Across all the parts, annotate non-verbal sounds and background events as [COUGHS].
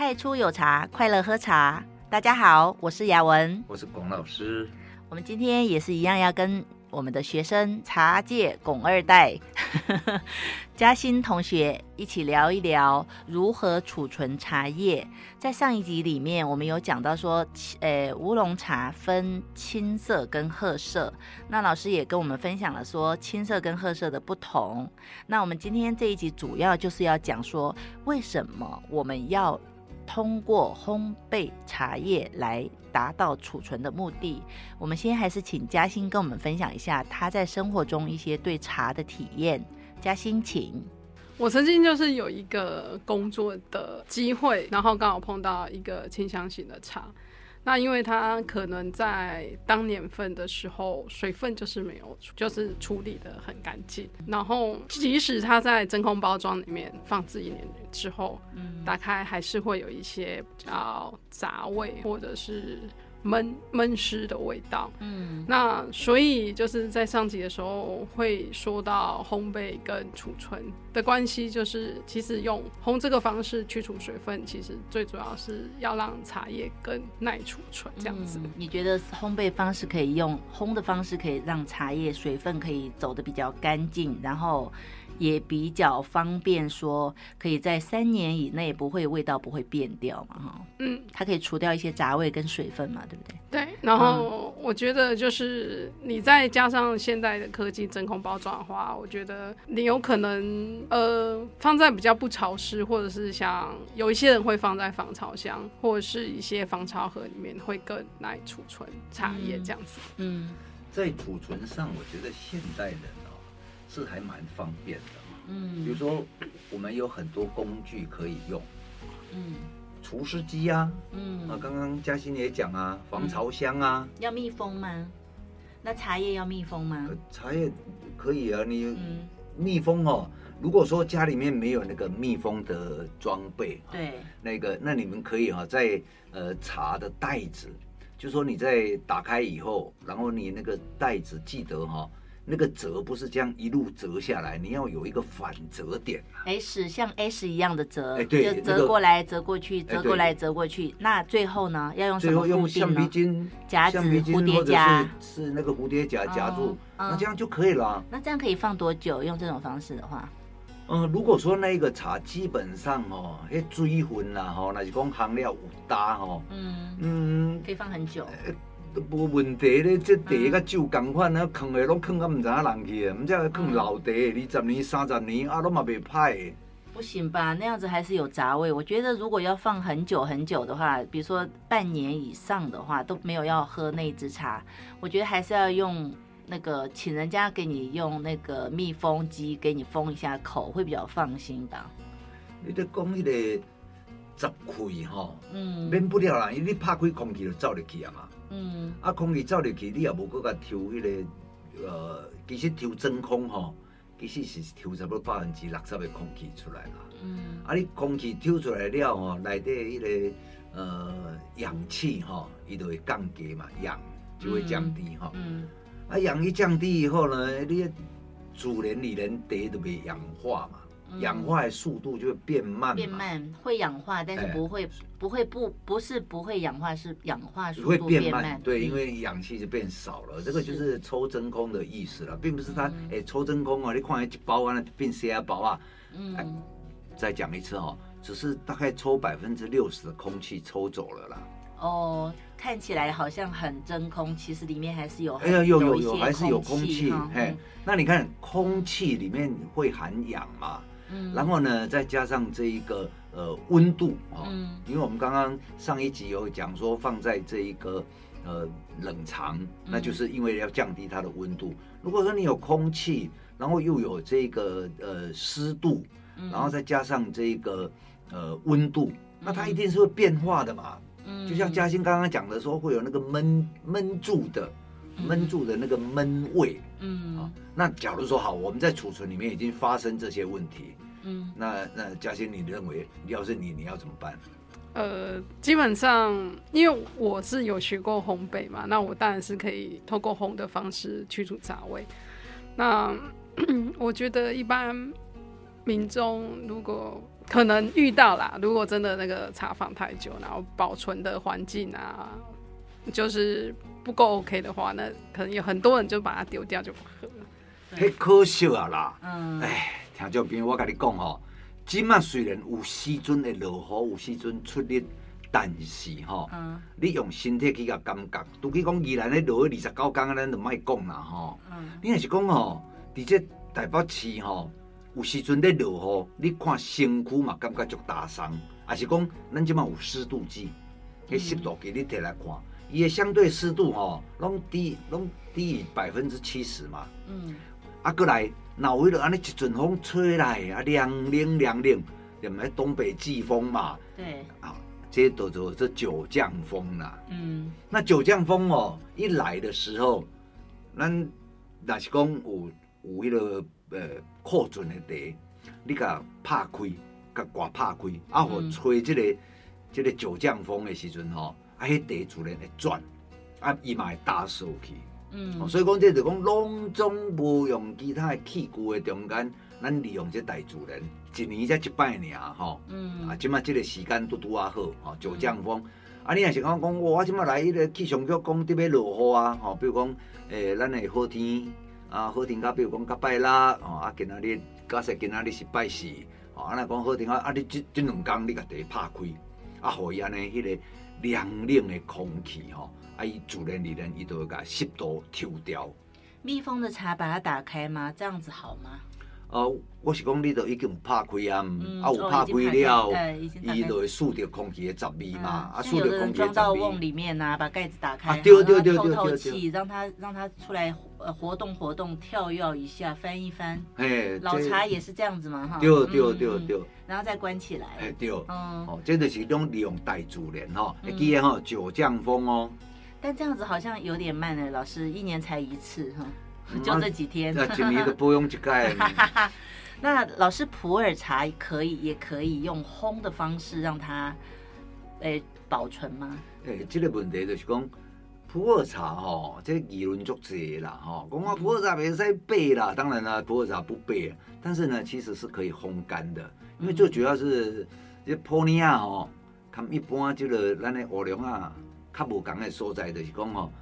太初有茶，快乐喝茶。大家好，我是雅文，我是龚老师。我们今天也是一样，要跟我们的学生茶界龚二代 [LAUGHS] 嘉欣同学一起聊一聊如何储存茶叶。在上一集里面，我们有讲到说，呃，乌龙茶分青色跟褐色。那老师也跟我们分享了说，青色跟褐色的不同。那我们今天这一集主要就是要讲说，为什么我们要通过烘焙茶叶来达到储存的目的。我们先还是请嘉欣跟我们分享一下她在生活中一些对茶的体验。嘉欣，请。我曾经就是有一个工作的机会，然后刚好碰到一个清香型的茶。那因为它可能在当年份的时候，水分就是没有，就是处理的很干净。然后即使它在真空包装里面放置一年之后，嗯，打开还是会有一些比较杂味，或者是。闷闷湿的味道，嗯，那所以就是在上集的时候会说到烘焙跟储存的关系，就是其实用烘这个方式去除水分，其实最主要是要让茶叶更耐储存这样子。嗯，你觉得烘焙方式可以用烘的方式可以让茶叶水分可以走的比较干净，然后。也比较方便，说可以在三年以内不会味道不会变掉嘛，哈，嗯，它可以除掉一些杂味跟水分嘛，对不对？对，然后我觉得就是你再加上现代的科技真空包装的话，我觉得你有可能呃放在比较不潮湿，或者是像有一些人会放在防潮箱或者是一些防潮盒里面，会更耐储存茶叶这样子。嗯，在储存上，我觉得现代人。是还蛮方便的，嗯，比如说我们有很多工具可以用，嗯，除湿机啊，嗯，啊，刚刚嘉欣也讲啊，防潮箱啊，嗯，要密封吗？那茶叶要密封吗？茶叶可以啊，你密封哦。如果说家里面没有那个密封的装备，对，那个那你们可以哈，在呃茶的袋子，就说你在打开以后，然后你那个袋子记得哈。那个折不是这样一路折下来，你要有一个反折点。S 像 S 一样的折，哎，对，就折过来折过去，折过来折过去。那最后呢，要用什么固橡皮筋夹子、蝴蝶夹，是那个蝴蝶夹夹住，那这样就可以了。那这样可以放多久？用这种方式的话，嗯，如果说那个茶基本上哦，哎，水分啦，哈，那是讲含料有搭哈，嗯嗯，可以放很久。都无问题咧，这茶甲酒共款啊，藏诶拢藏到毋知影人去诶，毋则藏老茶，二十年、三十年啊，拢嘛袂歹。不行吧？那样子还是有杂味。我觉得如果要放很久很久的话，比如说半年以上的话，都没有要喝那支茶。我觉得还是要用那个，请人家给你用那个密封机给你封一下口，会比较放心吧。你得讲迄个杂气吼，嗯，免不了啦，因为你拍开空气就走入去啊嘛。嗯，啊，空气走入去，你也无搁甲抽迄个，呃，其实抽真空吼，其实是抽差不多百分之六十的空气出来啦。嗯，啊，你空气抽出来了吼，内底迄个呃氧气吼，伊就会降低嘛，氧就会降低吼。嗯，啊，氧一降低以后呢，你自然而然茶就会氧化嘛。氧化的速度就会变慢，变慢会氧化，但是不会不会不不是不会氧化，是氧化速度会变慢。对，因为氧气就变少了，这个就是抽真空的意思了，并不是它哎抽真空啊，你看一包啊，变些包啊。嗯。再讲一次哦，只是大概抽百分之六十的空气抽走了啦。哦，看起来好像很真空，其实里面还是有哎呀有有有还是有空气。嘿，那你看空气里面会含氧嘛？嗯、然后呢，再加上这一个呃温度啊，嗯、因为我们刚刚上一集有讲说放在这一个呃冷藏，嗯、那就是因为要降低它的温度。如果说你有空气，然后又有这个呃湿度，然后再加上这个呃温度，那它一定是会变化的嘛。嗯、就像嘉欣刚刚讲的说，会有那个闷闷住的。闷住的那个闷味，嗯，啊，那假如说好，我们在储存里面已经发生这些问题，嗯，那那嘉欣，你认为要是你，你要怎么办？呃，基本上，因为我是有学过烘焙嘛，那我当然是可以透过烘的方式去除杂味。那 [CLEARS THROAT] 我觉得一般民众如果可能遇到啦。如果真的那个茶放太久，然后保存的环境啊，就是不够 OK 的话，那可能有很多人就把它丢掉就不喝了。太可惜啊啦！嗯，哎，听众朋友，我跟你讲哦，今麦虽然有时阵会落雨，有时阵出日，但是吼，嗯，你用身体去甲感觉，拄去讲宜兰咧落二十九天，咱就卖讲啦吼。嗯，你若是讲吼，伫这台北市吼，有时阵咧落雨，你看身躯嘛感觉足大伤，还是讲咱即麦有湿度计，迄湿度计你摕来看，伊的相对湿度吼，拢低拢低于百分之七十嘛。嗯。啊，过来，那为了安尼一阵风吹来，啊，凉凉凉冷，连买东北季风嘛。对。啊，这都叫做九降风啦。嗯。那九降风哦，一来的时候，咱若是讲有有迄个呃库存的地，你甲拍开，甲刮拍开，啊，互吹这个、嗯、这个九降风的时阵吼，啊，迄地自然会转，啊，伊嘛会打扫去。嗯，所以讲这就讲拢总无用其他的器具的中间，咱利用这大自然，一年才一摆尔吼。嗯，啊，即马即个时间拄拄啊好，吼，九降风。嗯、啊，你若是讲讲，我即马来迄个气象局讲特别落雨啊，吼，比如讲，诶、欸，咱的好天啊，好天甲，比如讲甲拜啦，吼，啊，今仔日假设今仔日是拜四，吼，啊，若讲好天啊，啊，你即即两工你甲地拍开，啊，互伊安尼迄个凉冷的空气，吼。啊，伊自然而然，伊都会把湿度抽掉。密封的茶把它打开吗？这样子好吗？呃，我是讲，你都已经拍开啊，嗯、啊有拍开了，伊就会吸着空气的杂味嘛。嗯、啊，吸着空气的杂味。装到瓮里面呐、啊，把盖子打开，啊、对对对透透气，让它让它出来呃活动活动，跳跃一下，翻一翻。哎，老茶也是这样子嘛，哈。对对对对。然后再关起来。哎对。嗯。哦，这就是种利用大自然哈，记得哈九降风哦。但这样子好像有点慢呢，老师一年才一次哈，就这几天。那今年都不用去盖。那老师普洱茶可以，也可以用烘的方式让它，诶保存吗？诶，这个问题就是讲普洱茶哈，这议论足济啦哈，讲啊普洱茶别使焙啦，当然啦，普洱茶不焙，但是呢，其实是可以烘干的，因为最主要是这普洱啊吼，他们一般这个咱的乌龙啊。较无同的所在，就是讲吼，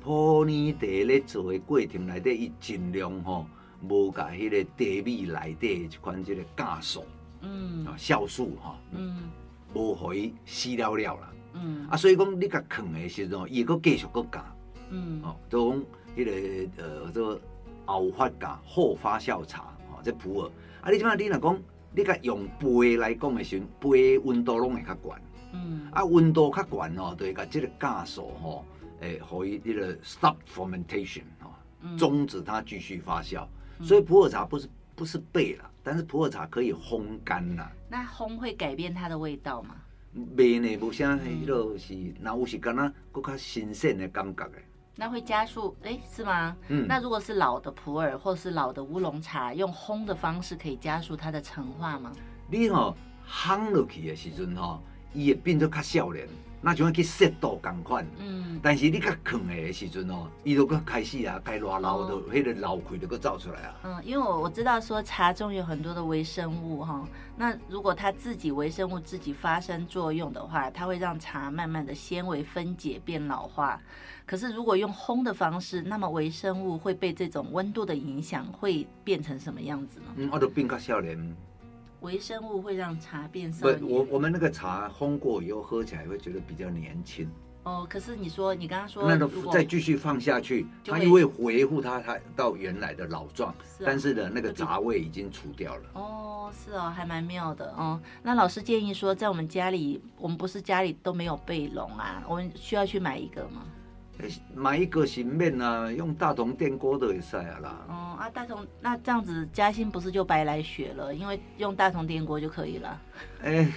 普洱茶咧做的过程内底，伊尽量吼无甲迄个茶米内底一款即个酵素，嗯，酵素吼，嗯，无互伊死了了啦，嗯，啊，所以讲你甲囥的时阵，伊阁继续阁加，嗯，哦，都讲迄个呃，做后发酵后发酵茶，吼，即普洱，啊，你即马你若讲，你甲用杯来讲的时阵，杯温度拢会较悬。嗯，啊，温度较悬哦，对个这个酵素吼，诶，可以这个 stop fermentation 哦，终止它继续发酵。嗯、所以普洱茶不是不是焙了，但是普洱茶可以烘干呐。那烘会改变它的味道吗？没呢，无啥迄落是，那有是敢那佫较新鲜的感觉诶。那会加速诶、欸，是吗？嗯。那如果是老的普洱或是老的乌龙茶，用烘的方式可以加速它的陈化吗？你吼烘落去的时阵吼。伊会变做较少年，那就要去适度共款。嗯，但是你较藏的时阵哦，伊就阁开始啊，该热老的，迄个老气就阁走出来啊。嗯，因为我我知道说茶中有很多的微生物哈，那如果它自己微生物自己发生作用的话，它会让茶慢慢的纤维分解变老化。可是如果用烘的方式，那么微生物会被这种温度的影响，会变成什么样子呢？嗯，我都变较少年。微生物会让茶变少。不，我我们那个茶烘过以后喝起来会觉得比较年轻。哦，可是你说你刚刚说，那个再继续放下去，它又会维护它它到原来的老状。是啊。但是呢，那个杂味已经除掉了。哦，是哦，还蛮妙的哦。那老师建议说，在我们家里，我们不是家里都没有贝笼啊，我们需要去买一个吗？买一个洗面啊，用大同电锅都会晒啊啦。哦啊，大同那这样子嘉兴不是就白来学了？因为用大同电锅就可以了。哎，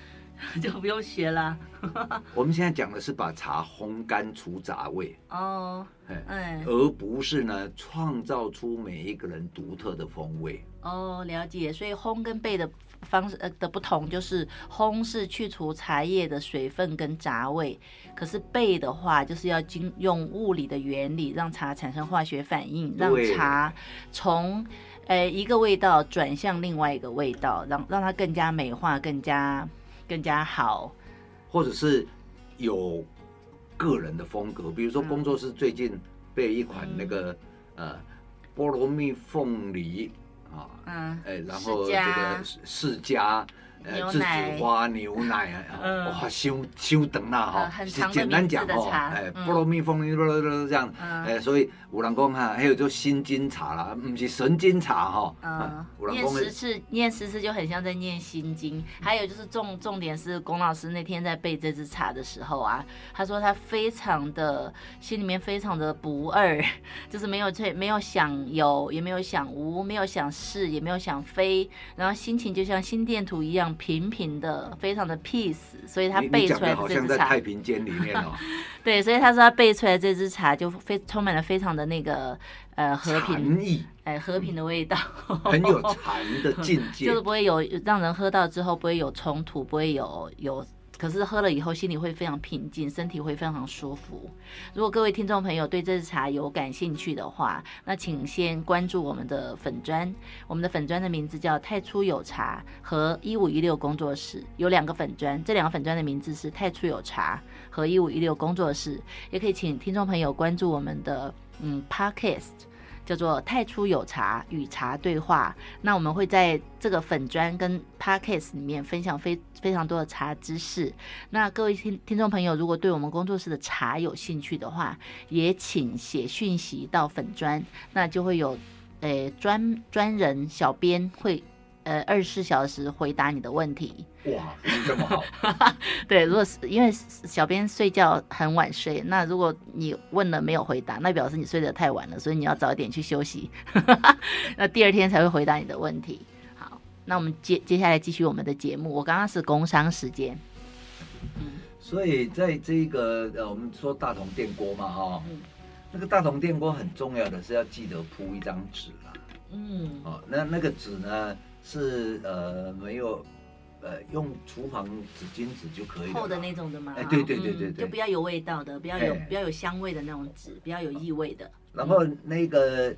[LAUGHS] 就不用学了。[LAUGHS] 我们现在讲的是把茶烘干除杂味。哦。哎，而不是呢创造出每一个人独特的风味。哦，了解。所以烘跟焙的方式呃的不同，就是烘是去除茶叶的水分跟杂味，可是焙的话就是要经用物理的原理让茶产生化学反应，让茶从呃一个味道转向另外一个味道，让让它更加美化，更加更加好，或者是有个人的风格，比如说工作室最近备一款那个、嗯、呃菠萝蜜凤梨。啊，嗯，哎，然后这个释迦，呃，栀子花牛奶啊，[LAUGHS] 哇，修修等啦哈，简单讲哦，哎，菠萝蜜蜂蜜这样，哎，所以有人讲哈，还有就心经茶啦，不是神经茶哈，嗯，念十次，念十次就很像在念心经。还有就是重重点是，龚老师那天在背这支茶的时候啊，他说他非常的心里面非常的不二，[LAUGHS] 就是没有退没有想有，也没有想无，没有想是，也没有想非，然后心情就像心电图一样。平平的，非常的 peace，所以他背出来的这支茶，好像在太平间里面哦。[LAUGHS] 对，所以他说他背出来这支茶就非充满了非常的那个呃和平意，哎和平的味道，[LAUGHS] 很有 [LAUGHS] 禅的境界，就是不会有让人喝到之后不会有冲突，不会有有。可是喝了以后，心里会非常平静，身体会非常舒服。如果各位听众朋友对这支茶有感兴趣的话，那请先关注我们的粉专，我们的粉专的名字叫太初有茶和一五一六工作室，有两个粉专，这两个粉专的名字是太初有茶和一五一六工作室，也可以请听众朋友关注我们的嗯 Podcast。叫做太初有茶与茶对话，那我们会在这个粉砖跟 Podcast 里面分享非非常多的茶知识。那各位听听众朋友，如果对我们工作室的茶有兴趣的话，也请写讯息到粉砖，那就会有诶专专人小编会。呃，二十四小时回答你的问题。哇，这么好。[LAUGHS] 对，如果是因为小编睡觉很晚睡，那如果你问了没有回答，那表示你睡得太晚了，所以你要早一点去休息。[LAUGHS] 那第二天才会回答你的问题。好，那我们接接下来继续我们的节目。我刚刚是工商时间。嗯，所以在这个呃，我们说大同电锅嘛，哈，嗯，那个大同电锅很重要的是要记得铺一张纸啦。嗯，哦，那那个纸呢？是呃没有，呃用厨房纸巾纸就可以了，厚的那种的吗？哎，对对对对对，就不要有味道的，不要有不要有香味的那种纸，不要有异味的。然后那个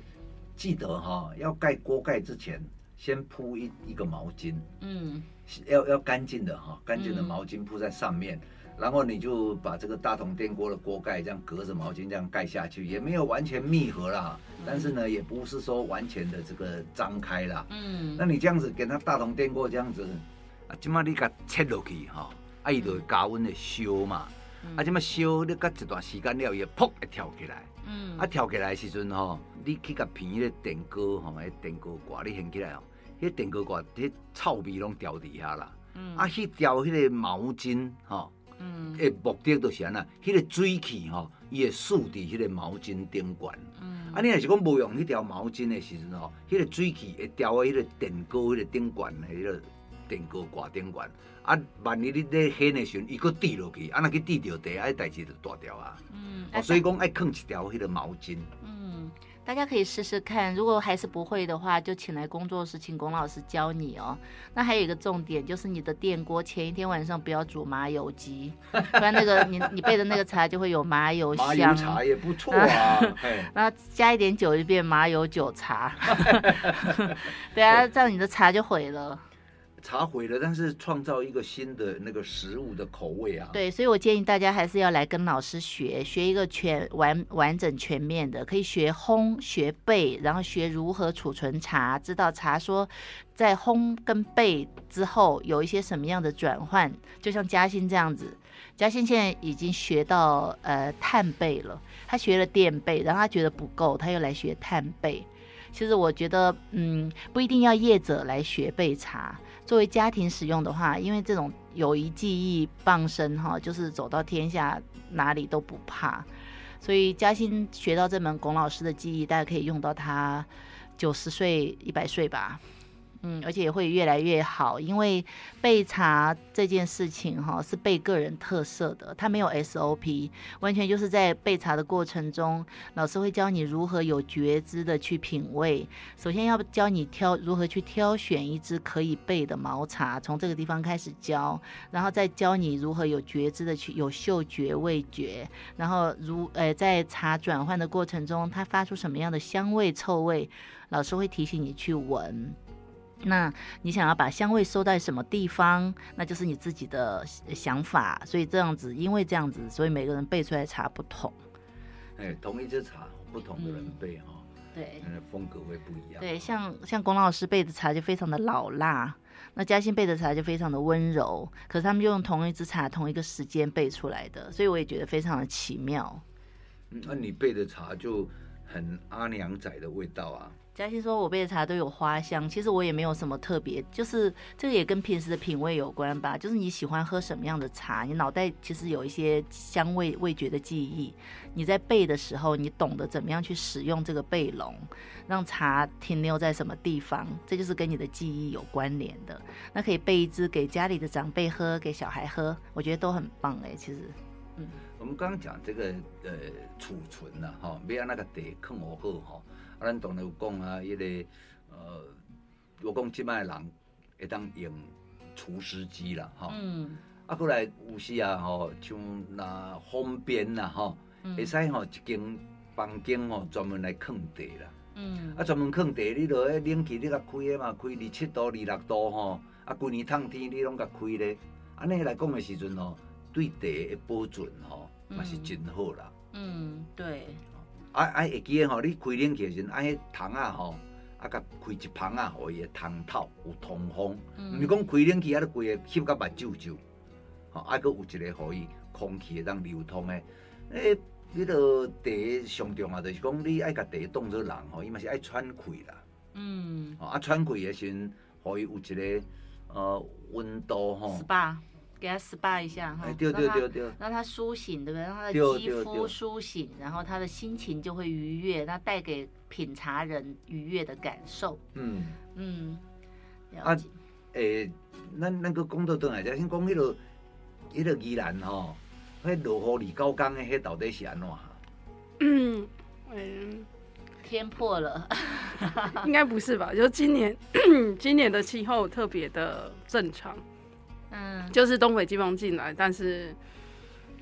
记得哈，要盖锅盖之前先铺一一个毛巾，嗯，要要干净的哈，干净的毛巾铺在上面。然后你就把这个大桶电锅的锅盖这样隔着毛巾这样盖下去，也没有完全密合啦，但是呢，也不是说完全的这个张开啦。嗯，那你这样子给它大桶电锅这样子，啊，今嘛你给它切落去哈，啊，伊就会加温的烧嘛，啊，今嘛烧你隔一段时间了，伊噗会跳起来。嗯，啊，跳起来的时阵吼，你去甲平迄个电锅吼，迄电锅挂你掀起来哦，迄电锅挂，迄臭味拢掉底下啦。嗯，啊，去掉迄个毛巾吼。嗯，诶，目的就是安那，迄个水汽吼，伊会竖伫迄个毛巾顶管。嗯，啊，你若是讲无用迄条毛巾的时阵吼，迄个水汽会掉喺迄个电锅迄个顶管的迄个电锅挂顶管。啊，万一你咧掀的时阵，伊搁滴落去，啊，若去滴着地，啊，代志就大条啊。嗯，哦，所以讲爱囥一条迄个毛巾。嗯。大家可以试试看，如果还是不会的话，就请来工作室，请龚老师教你哦。那还有一个重点，就是你的电锅前一天晚上不要煮麻油鸡，不然那个你你备的那个茶就会有麻油香。麻油茶也不错啊。然后加一点酒就变麻油酒茶。[LAUGHS] 对啊，这样你的茶就毁了。茶毁了，但是创造一个新的那个食物的口味啊。对，所以我建议大家还是要来跟老师学，学一个全完完整全面的，可以学烘、学焙，然后学如何储存茶，知道茶说在烘跟焙之后有一些什么样的转换。就像嘉兴这样子，嘉兴现在已经学到呃炭焙了，他学了电焙，然后他觉得不够，他又来学炭焙。其实我觉得，嗯，不一定要业者来学焙茶。作为家庭使用的话，因为这种友谊记忆傍身哈，就是走到天下哪里都不怕。所以嘉兴学到这门龚老师的技艺，大家可以用到他九十岁、一百岁吧。嗯，而且也会越来越好，因为备茶这件事情哈是备个人特色的，它没有 SOP，完全就是在备茶的过程中，老师会教你如何有觉知的去品味。首先要教你挑如何去挑选一支可以备的毛茶，从这个地方开始教，然后再教你如何有觉知的去有嗅觉味觉，然后如呃在茶转换的过程中，它发出什么样的香味臭味，老师会提醒你去闻。那你想要把香味收在什么地方？那就是你自己的想法。所以这样子，因为这样子，所以每个人备出来的茶不同。哎，同一支茶，不同的人背哈、嗯，对，风格会不一样。对，像像龚老师备的茶就非常的老辣，那嘉兴备的茶就非常的温柔。可是他们就用同一支茶，同一个时间备出来的，所以我也觉得非常的奇妙。嗯，那你备的茶就很阿娘仔的味道啊。嘉欣说：“我备的茶都有花香，其实我也没有什么特别，就是这个也跟平时的品味有关吧。就是你喜欢喝什么样的茶，你脑袋其实有一些香味味觉的记忆。你在备的时候，你懂得怎么样去使用这个备笼，让茶停留在什么地方，这就是跟你的记忆有关联的。那可以备一支给家里的长辈喝，给小孩喝，我觉得都很棒哎。其实，嗯，我们刚刚讲这个呃储存呐，哈，没有那个得坑我喝哈。”，咱当然有讲啊，迄个呃，我讲即摆人会当用除湿机啦，吼。嗯。啊，过来有时啊，吼，像那方便啦，吼，会使吼一间房间吼专门来放茶啦。嗯。啊，专门放茶，你落去冷气你甲开诶嘛，开二七度、二六度吼。啊，规年烫天你拢甲开咧，安尼来讲诶时阵吼，对茶诶保存吼，嘛是真好啦。嗯，对。啊啊，会记诶吼，你开冷气时阵，啊，迄窗啊吼，啊，甲开一旁啊，互伊个窗透有通风，毋是讲开冷气啊，你规个吸甲目睭睭，吼，啊，阁有一个互伊空气会当流通诶。诶，迄落茶上重要就是讲，你爱甲茶当做人吼，伊嘛是爱喘气啦。嗯。啊，喘气诶时阵，互伊有一个呃温度吼。SPA 给他 SPA 一下哈，对对对对，让他苏醒，对不对？让他的肌肤苏醒，然后他的心情就会愉悦，那带给品茶人愉悦的感受。嗯嗯，了解。啊，诶，咱咱个讲到倒来，就先讲迄个迄个宜兰吼，迄落雨二高岗的，迄到底是安怎？嗯嗯，天破了，应该不是吧？就今年 [COUGHS] 今年的气候特别的正常。嗯，就是东北季风进来，但是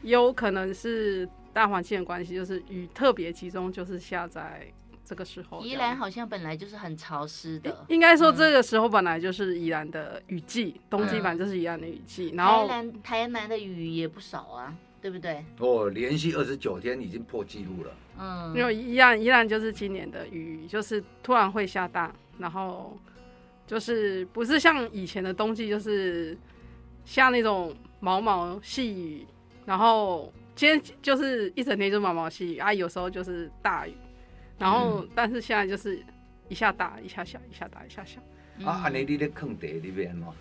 有可能是大环境的关系，就是雨特别集中，就是下在这个时候。宜兰好像本来就是很潮湿的，应该说这个时候本来就是宜兰的雨季，嗯、冬季版就是宜兰的雨季。然后台南台南的雨也不少啊，对不对？哦，连续二十九天已经破纪录了。嗯，因为宜兰宜兰就是今年的雨，就是突然会下大，然后就是不是像以前的冬季，就是。像那种毛毛细雨，然后今天就是一整天就毛毛细雨啊，有时候就是大雨，然后、嗯、但是现在就是一下大一下小，一下大一下小。啊，安尼你咧囥茶里边吗？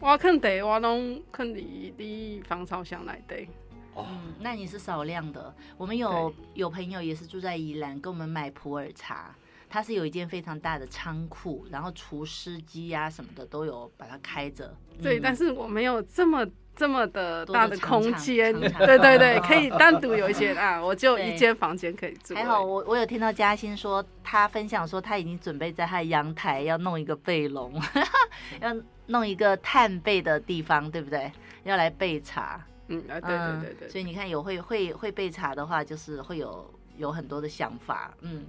我囥茶我拢囥伫你防潮箱内底。哦、嗯，那你是少量的。我们有有朋友也是住在宜兰，给我们买普洱茶。它是有一间非常大的仓库，然后除湿机呀什么的都有把它开着。对，嗯、但是我没有这么这么的大的空间。[LAUGHS] 对对对，可以单独有一些 [LAUGHS] 啊，我就一间房间可以住。还好，我我有听到嘉欣说，他分享说他已经准备在他的阳台要弄一个备笼，[LAUGHS] 要弄一个炭背的地方，对不对？要来备茶。嗯啊，对对对对，对。所以你看，有会会会备茶的话，就是会有有很多的想法，嗯。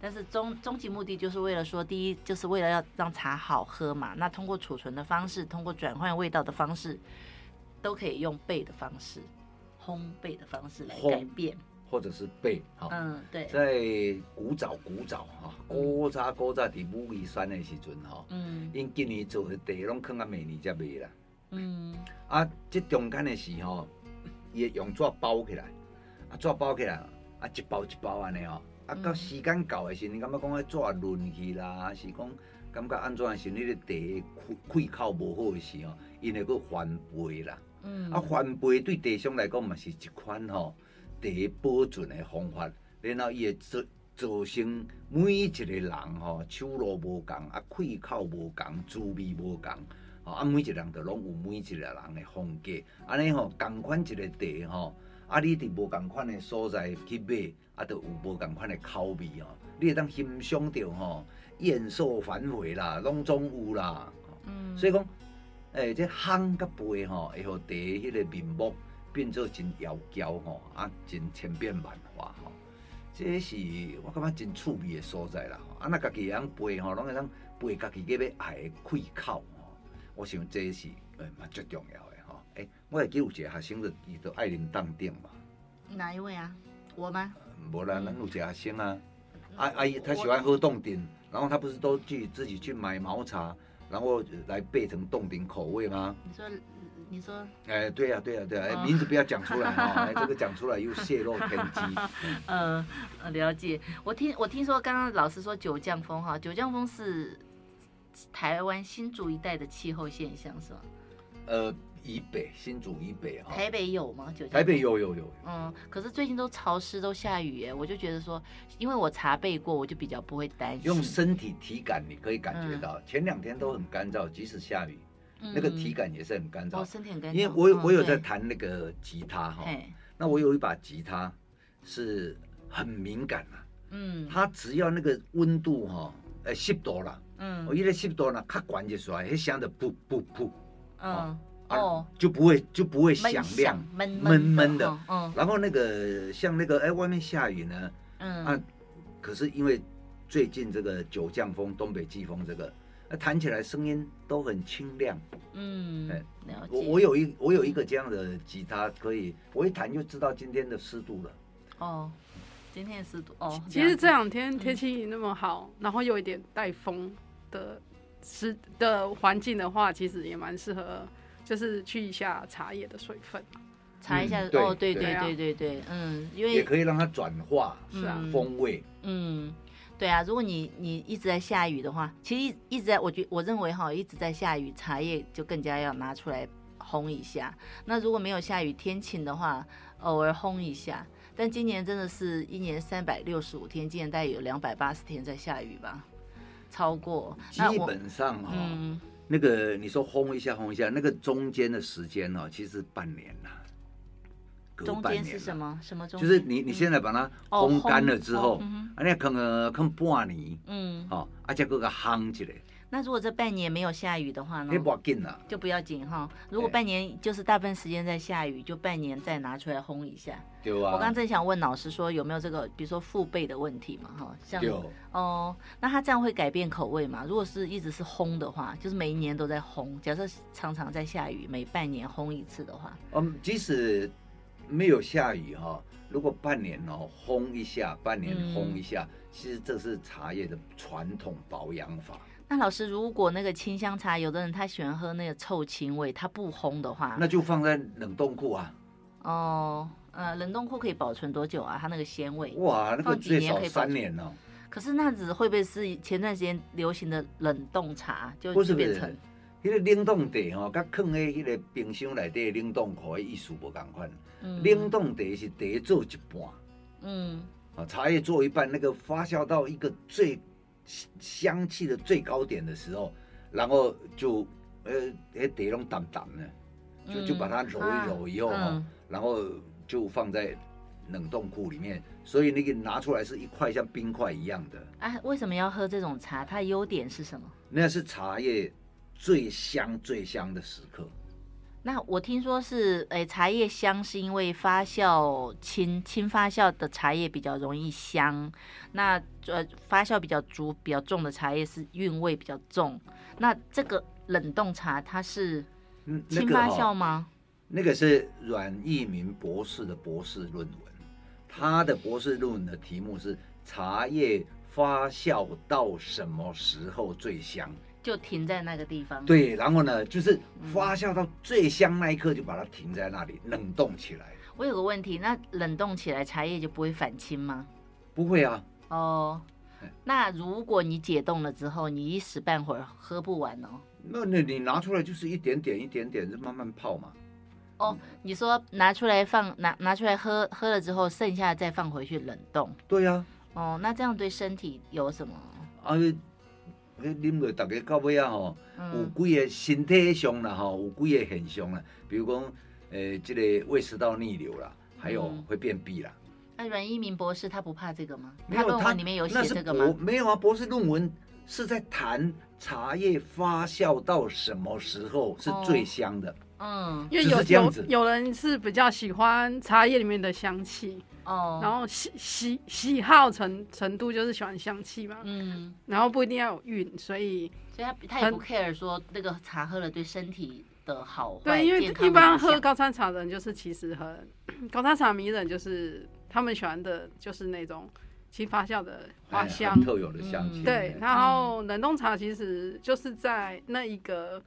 但是终终极目的就是为了说，第一就是为了要让茶好喝嘛。那通过储存的方式，通过转换味道的方式，都可以用焙的方式、烘焙的方式来改变，或者是焙。哈，嗯，对。在古早古早哈，古早古早的武夷山的时阵哈，嗯，因今年做的茶拢放啊明年才卖啦。嗯。啊，这中间的时候，也用纸包起来，啊，纸包起来，啊，一包一包安尼哦。啊，到时间到的时候，你感觉讲迄纸润去啦，是讲感觉安怎的时候，你的茶开口无好的时候，因会佫翻倍啦。嗯。啊，翻倍对茶商来讲嘛是一款吼茶保存的方法，然后伊会做造成每一个人吼，手路无共，啊，气口无共，滋味无共，吼啊，每一个人都拢有每一个人的风格，安尼吼，共款一个茶吼，啊，你伫无共款的所在去买，啊，都有无共款的口味哦，你会当欣赏到吼，艳瘦繁回啦，拢总有啦，嗯，所以讲，诶、欸，这烘甲焙吼，会互茶迄个面目变做真妖娇吼，啊，真千变万化吼。这是我感觉真趣味的所在啦，啊，那家己会当焙吼，拢会当焙家己计要爱的气口吼。我想这是诶嘛最重要我会记有一个学生的，伊就爱啉冻顶嘛。哪一位啊？我吗？无啦，咱有一个学生啊，阿阿姨她喜欢喝冻顶，然后她不是都去自己去买毛茶，然后来备成冻顶口味吗？你说。你说，哎、欸，对呀、啊，对呀、啊，对呀、啊，哎、欸，名字不要讲出来哈，[LAUGHS] 哎、这个讲出来又泄露天机。嗯，[LAUGHS] 了解。我听我听说，刚刚老师说九降风哈，九降风是台湾新竹一带的气候现象是吗？呃，以北新竹以北哈。台北有吗？九降风？台北有有有。嗯，可是最近都潮湿，都下雨耶，我就觉得说，因为我查背过，我就比较不会担心。用身体体感你可以感觉到，嗯、前两天都很干燥，即使下雨。那个体感也是很干燥，哦，身体很干燥。因为我我有在弹那个吉他哈，那我有一把吉他是很敏感的，嗯，它只要那个温度哈，呃，湿度了，嗯，我一个湿度呢，它关节出来，会响的噗噗噗，嗯，哦，就不会就不会响亮，闷闷闷的，嗯，然后那个像那个哎，外面下雨呢，嗯。啊，可是因为最近这个九降风、东北季风这个。那弹起来声音都很清亮，嗯，哎，我我有一我有一个这样的吉他，可以我一弹就知道今天的湿度了。哦，今天的湿度哦。其实这两天天气那么好，嗯、然后有一点带风的湿的环境的话，其实也蛮适合，就是去一下茶叶的水分，查一下、嗯、哦，对对对对对，对，嗯，因为也可以让它转化是啊风味，嗯。嗯对啊，如果你你一直在下雨的话，其实一一直在，我觉我认为哈，一直在下雨，茶叶就更加要拿出来烘一下。那如果没有下雨，天晴的话，偶尔烘一下。但今年真的是一年三百六十五天，今年大概有两百八十天在下雨吧，超过。基本上哈，嗯、那个你说烘一下烘一下，那个中间的时间哦，其实半年呐。中间是什么？什么中？就是你你现在把它烘干了之后，啊，你可能可能半年，嗯，好，而且搁个烘起来。那如果这半年没有下雨的话呢？就不要紧了，就不要紧哈。如果半年就是大部分时间在下雨，就半年再拿出来烘一下。对啊。我刚刚正想问老师说有没有这个，比如说父辈的问题嘛，哈，像哦，那他这样会改变口味吗？如果是一直是烘的话，就是每一年都在烘，假设常常在下雨，每半年烘一次的话，嗯，即使。没有下雨哈，如果半年哦烘一下，半年烘一下，嗯、其实这是茶叶的传统保养法。那老师，如果那个清香茶，有的人他喜欢喝那个臭青味，他不烘的话，那就放在冷冻库啊。哦，呃，冷冻库可以保存多久啊？它那个鲜味？哇，那个最少三年哦。可是那子会不会是前段时间流行的冷冻茶就变成？那个冷冻茶吼，甲放喺迄个冰箱内底冷冻库的意思无共款。冷冻茶是茶做一半，嗯，啊，茶叶做一半，那个发酵到一个最香气的最高点的时候，然后就呃，诶，茶拢淡淡的，就就把它揉一揉以后，然后就放在冷冻库里面，所以那个拿出来是一块像冰块一样的。啊，为什么要喝这种茶？它优点是什么？那是茶叶。最香最香的时刻。那我听说是，诶，茶叶香是因为发酵轻，轻发酵的茶叶比较容易香。那呃，发酵比较足、比较重的茶叶是韵味比较重。那这个冷冻茶它是轻发酵吗？那个、哦，那个是阮义明博士的博士论文，他的博士论文的题目是茶叶发酵到什么时候最香？就停在那个地方。对，然后呢，就是发酵到最香那一刻，就把它停在那里，冷冻起来。我有个问题，那冷冻起来茶叶就不会反青吗？不会啊。哦，那如果你解冻了之后，你一时半会儿喝不完哦。那那你拿出来就是一点点一点点，就慢慢泡嘛。哦，你说拿出来放，拿拿出来喝，喝了之后剩下再放回去冷冻。对呀。哦，那这样对身体有什么？啊，啉落大家到尾啊吼，有几个身体上啦吼，有几个现象啦，比如讲，诶、呃，这个胃食道逆流啦，还有会便秘啦。那阮一鸣博士他不怕这个吗？他论文里面有写这个吗？没有啊，博士论文是在谈茶叶发酵到什么时候是最香的。哦、嗯，因为有有有人是比较喜欢茶叶里面的香气。哦，然后喜喜喜好程程度就是喜欢香气嘛，嗯，然后不一定要有韵，所以所以他他也不 care 说那个茶喝了对身体的好坏。对，因为一般喝高山茶的人就是其实很高山茶迷人，就是他们喜欢的就是那种其发酵的花香，特有的香气。对，然后冷冻茶其实就是在那一个。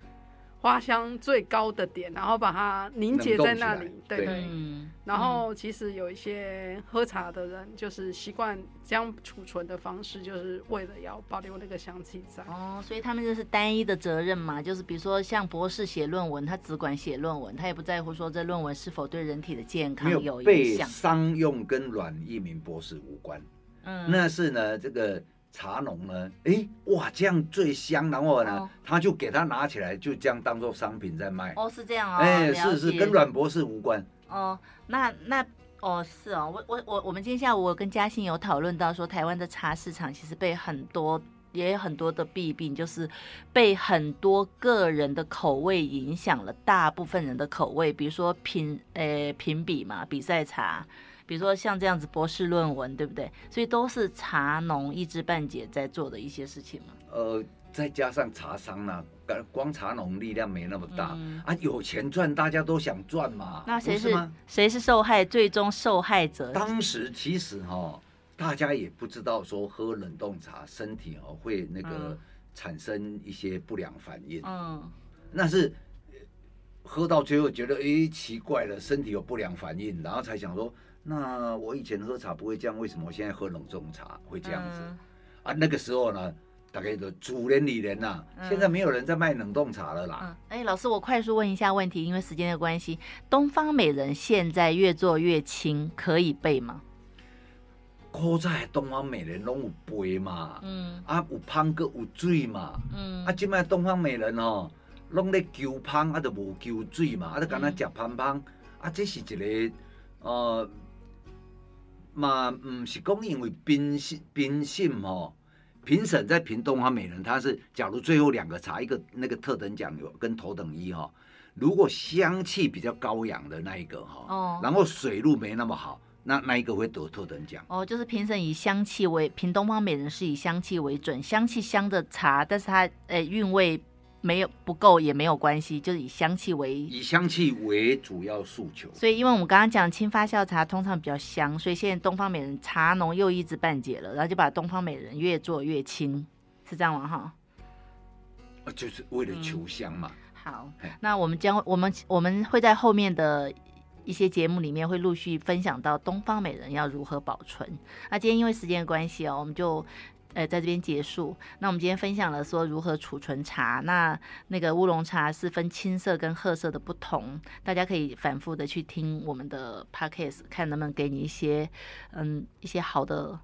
花香最高的点，然后把它凝结在那里，对对，对。嗯、然后其实有一些喝茶的人，就是习惯这样储存的方式，就是为了要保留那个香气在。哦，所以他们就是单一的责任嘛，就是比如说像博士写论文，他只管写论文，他也不在乎说这论文是否对人体的健康有影响。被商用跟阮一鸣博士无关。嗯，那是呢这个。茶农呢？哎，哇，这样最香，然后呢，哦、他就给他拿起来，就这样当做商品在卖。哦，是这样哦。哎，是是，跟阮博士无关。哦，那那哦是哦，我我我我们今天下午我跟嘉欣有讨论到说，台湾的茶市场其实被很多也有很多的弊病，就是被很多个人的口味影响了大部分人的口味，比如说评呃评比嘛，比赛茶。比如说像这样子博士论文，对不对？所以都是茶农一知半解在做的一些事情嘛。呃，再加上茶商呢，光茶农力量没那么大、嗯、啊，有钱赚，大家都想赚嘛。那谁是，是谁是受害？最终受害者？当时其实哈、哦，大家也不知道说喝冷冻茶身体哦会那个产生一些不良反应。嗯，那是喝到最后觉得哎奇怪了，身体有不良反应，然后才想说。那我以前喝茶不会这样，为什么我现在喝冷冻茶会这样子？嗯、啊，那个时候呢，大概都主人理人呐，嗯、现在没有人在卖冷冻茶了啦。哎、嗯欸，老师，我快速问一下问题，因为时间的关系，东方美人现在越做越轻，可以背吗？古早东方美人拢有背嘛，嗯，啊有芳阁有水嘛，嗯，啊，今麦东方美人哦，拢咧求芳啊，都无求水嘛，啊，都干那食芳芳，啊，这是一个呃。嘛，唔是讲因为评审评审吼，评审在评东方美人，他是假如最后两个茶，一个那个特等奖有跟头等一哈，如果香气比较高扬的那一个哈，哦，然后水路没那么好，那那一个会得特等奖。哦，就是评审以香气为评东方美人是以香气为准，香气香的茶，但是它诶韵味。没有不够也没有关系，就是以香气为以香气为主要诉求。所以，因为我们刚刚讲轻发酵茶通常比较香，所以现在东方美人茶农又一知半解了，然后就把东方美人越做越轻，是这样吗？哈，就是为了求香嘛。嗯、好，那我们将我们我们会在后面的一些节目里面会陆续分享到东方美人要如何保存。那今天因为时间的关系哦，我们就。呃，在这边结束。那我们今天分享了说如何储存茶。那那个乌龙茶是分青色跟褐色的不同，大家可以反复的去听我们的 podcast，看能不能给你一些嗯一些好的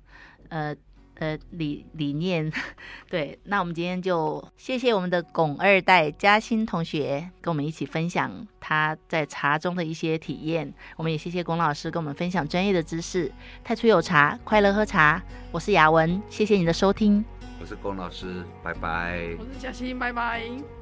呃。呃，理理念，[LAUGHS] 对，那我们今天就谢谢我们的龚二代嘉欣同学跟我们一起分享他在茶中的一些体验。我们也谢谢龚老师跟我们分享专业的知识。太初有茶，快乐喝茶。我是雅文，谢谢你的收听。我是龚老师，拜拜。我是嘉欣，拜拜。